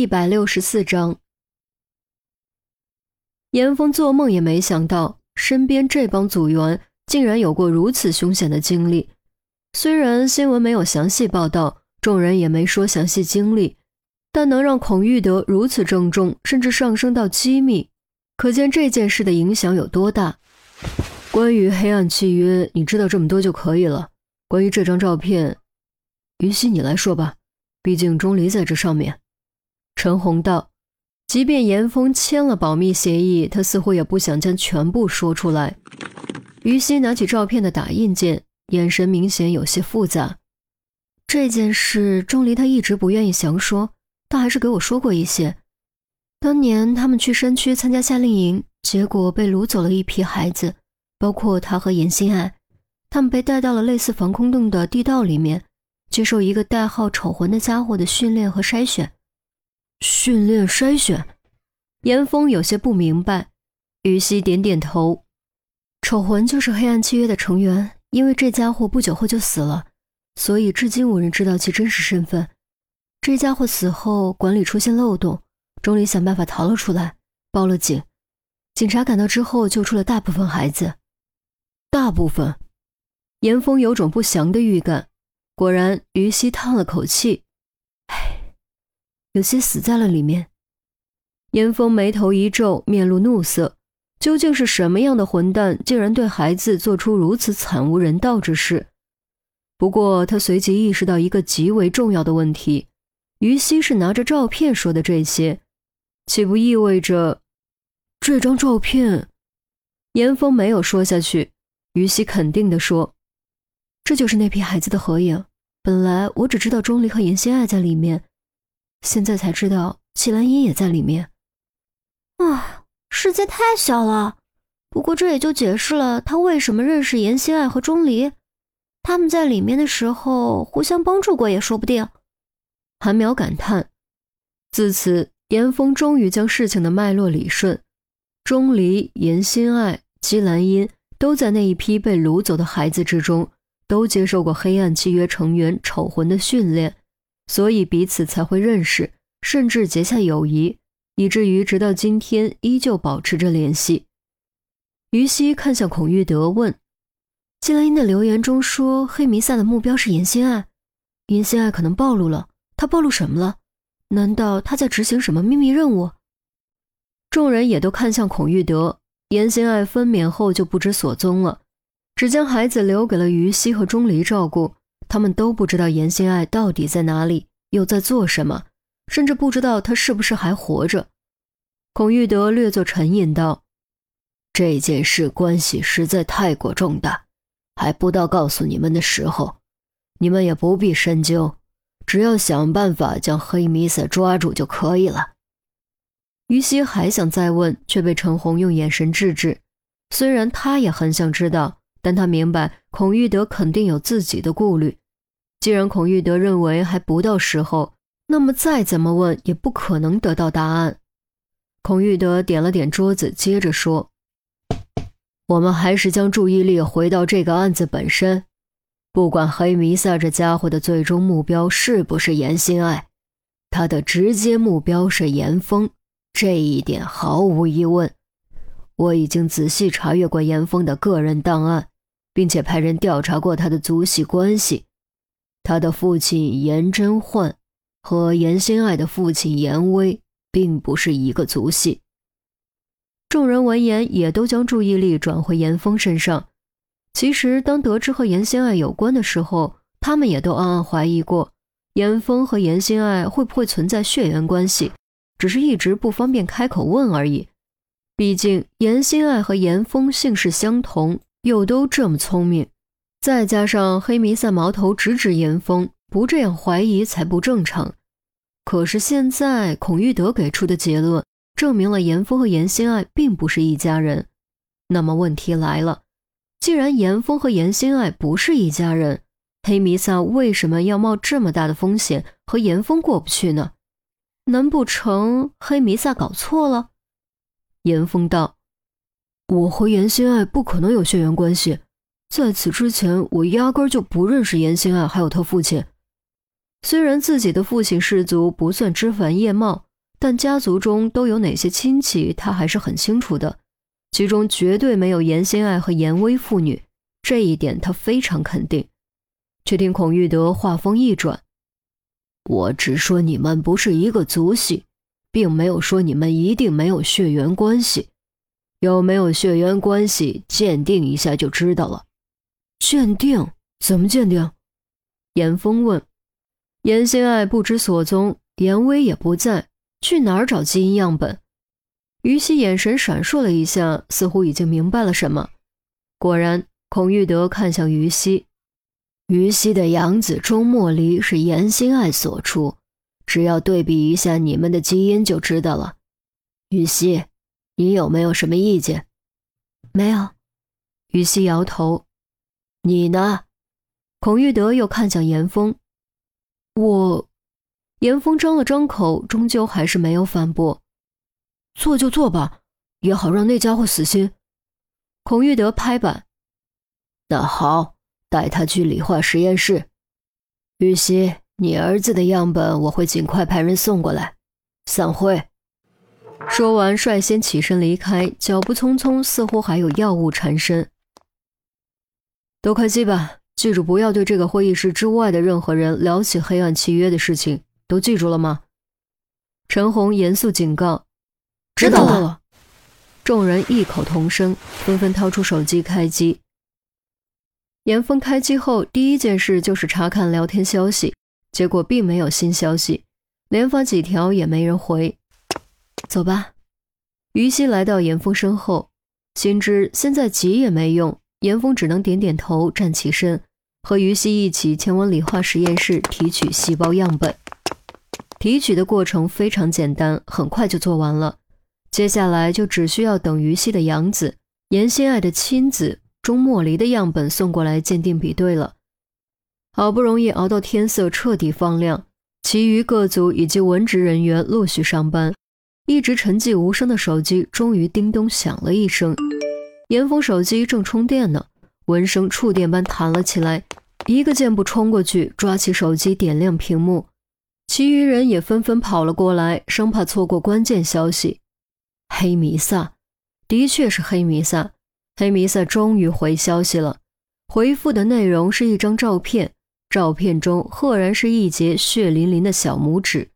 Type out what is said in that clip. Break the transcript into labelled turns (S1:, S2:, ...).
S1: 一百六十四章，严峰做梦也没想到，身边这帮组员竟然有过如此凶险的经历。虽然新闻没有详细报道，众人也没说详细经历，但能让孔玉德如此郑重，甚至上升到机密，可见这件事的影响有多大。关于黑暗契约，你知道这么多就可以了。关于这张照片，于西你来说吧，毕竟钟离在这上面。陈红道：“即便严峰签了保密协议，他似乎也不想将全部说出来。”于西拿起照片的打印件，眼神明显有些复杂。这件事，钟离他一直不愿意详说，但还是给我说过一些。当年他们去山区参加夏令营，结果被掳走了一批孩子，包括他和严心爱。他们被带到了类似防空洞的地道里面，接受一个代号“丑魂”的家伙的训练和筛选。训练筛选，严峰有些不明白。于西点点头。丑魂就是黑暗契约的成员，因为这家伙不久后就死了，所以至今无人知道其真实身份。这家伙死后，管理出现漏洞，钟离想办法逃了出来，报了警。警察赶到之后，救出了大部分孩子。大部分，严峰有种不祥的预感。果然，于西叹了口气。有些死在了里面。严峰眉头一皱，面露怒色。究竟是什么样的混蛋，竟然对孩子做出如此惨无人道之事？不过他随即意识到一个极为重要的问题：于西是拿着照片说的这些，岂不意味着这张照片？严峰没有说下去。于西肯定地说：“这就是那批孩子的合影。本来我只知道钟离和严心爱在里面。”现在才知道，季兰英也在里面。
S2: 啊，世界太小了。不过这也就解释了他为什么认识严心爱和钟离。他们在里面的时候互相帮助过也说不定。
S1: 韩苗感叹。自此，严峰终于将事情的脉络理顺。钟离、严心爱、姬兰英都在那一批被掳走的孩子之中，都接受过黑暗契约成员丑魂的训练。所以彼此才会认识，甚至结下友谊，以至于直到今天依旧保持着联系。于西看向孔玉德问：“季兰英的留言中说，黑弥撒的目标是严心爱，严心爱可能暴露了，他暴露什么了？难道他在执行什么秘密任务？”众人也都看向孔玉德。严心爱分娩后就不知所踪了，只将孩子留给了于西和钟离照顾。他们都不知道严心爱到底在哪里，又在做什么，甚至不知道他是不是还活着。孔玉德略作沉吟道：“这件事关系实在太过重大，还不到告诉你们的时候。你们也不必深究，只要想办法将黑弥撒抓住就可以了。”于西还想再问，却被陈红用眼神制止。虽然他也很想知道，但他明白孔玉德肯定有自己的顾虑。既然孔玉德认为还不到时候，那么再怎么问也不可能得到答案。孔玉德点了点桌子，接着说：“我们还是将注意力回到这个案子本身。不管黑弥撒这家伙的最终目标是不是严心爱，他的直接目标是严峰，这一点毫无疑问。我已经仔细查阅过严峰的个人档案，并且派人调查过他的族系关系。”他的父亲严真焕和严心爱的父亲严威并不是一个族系。众人闻言，也都将注意力转回严峰身上。其实，当得知和严心爱有关的时候，他们也都暗暗怀疑过，严峰和严心爱会不会存在血缘关系，只是一直不方便开口问而已。毕竟，严心爱和严峰姓氏相同，又都这么聪明。再加上黑弥撒矛头直指严峰，不这样怀疑才不正常。可是现在孔玉德给出的结论，证明了严峰和严心爱并不是一家人。那么问题来了，既然严峰和严心爱不是一家人，黑弥撒为什么要冒这么大的风险和严峰过不去呢？难不成黑弥撒搞错了？严峰道：“我和严心爱不可能有血缘关系。”在此之前，我压根就不认识严心爱，还有他父亲。虽然自己的父亲氏族不算枝繁叶茂，但家族中都有哪些亲戚，他还是很清楚的。其中绝对没有严心爱和严威父女，这一点他非常肯定。却听孔玉德话锋一转：“我只说你们不是一个族系，并没有说你们一定没有血缘关系。有没有血缘关系，鉴定一下就知道了。”鉴定？怎么鉴定？严峰问。严心爱不知所踪，严威也不在，去哪儿找基因样本？于西眼神闪烁了一下，似乎已经明白了什么。果然，孔玉德看向于西，于西的养子钟莫离是严心爱所出，只要对比一下你们的基因就知道了。于西，你有没有什么意见？
S2: 没有。
S1: 于西摇头。你呢？孔玉德又看向严峰。我，严峰张了张口，终究还是没有反驳。做就做吧，也好让那家伙死心。孔玉德拍板：“那好，带他去理化实验室。玉溪，你儿子的样本我会尽快派人送过来。散会。”说完，率先起身离开，脚步匆匆，似乎还有药物缠身。都开机吧。记住，不要对这个会议室之外的任何人聊起黑暗契约的事情，都记住了吗？陈红严肃警告。
S2: 知道了。
S1: 众人异口同声，纷纷掏出手机开机。严峰开机后，第一件事就是查看聊天消息，结果并没有新消息，连发几条也没人回。走吧。于西来到严峰身后，心知现在急也没用，严峰只能点点头，站起身。和于西一起前往理化实验室提取细胞样本。提取的过程非常简单，很快就做完了。接下来就只需要等于西的养子严心爱的亲子钟莫离的样本送过来鉴定比对了。好不容易熬到天色彻底放亮，其余各组以及文职人员陆续上班，一直沉寂无声的手机终于叮咚响了一声。严峰手机正充电呢。闻声触电般弹了起来，一个箭步冲过去，抓起手机点亮屏幕。其余人也纷纷跑了过来，生怕错过关键消息。黑弥撒，的确是黑弥撒。黑弥撒终于回消息了，回复的内容是一张照片，照片中赫然是一截血淋淋的小拇指。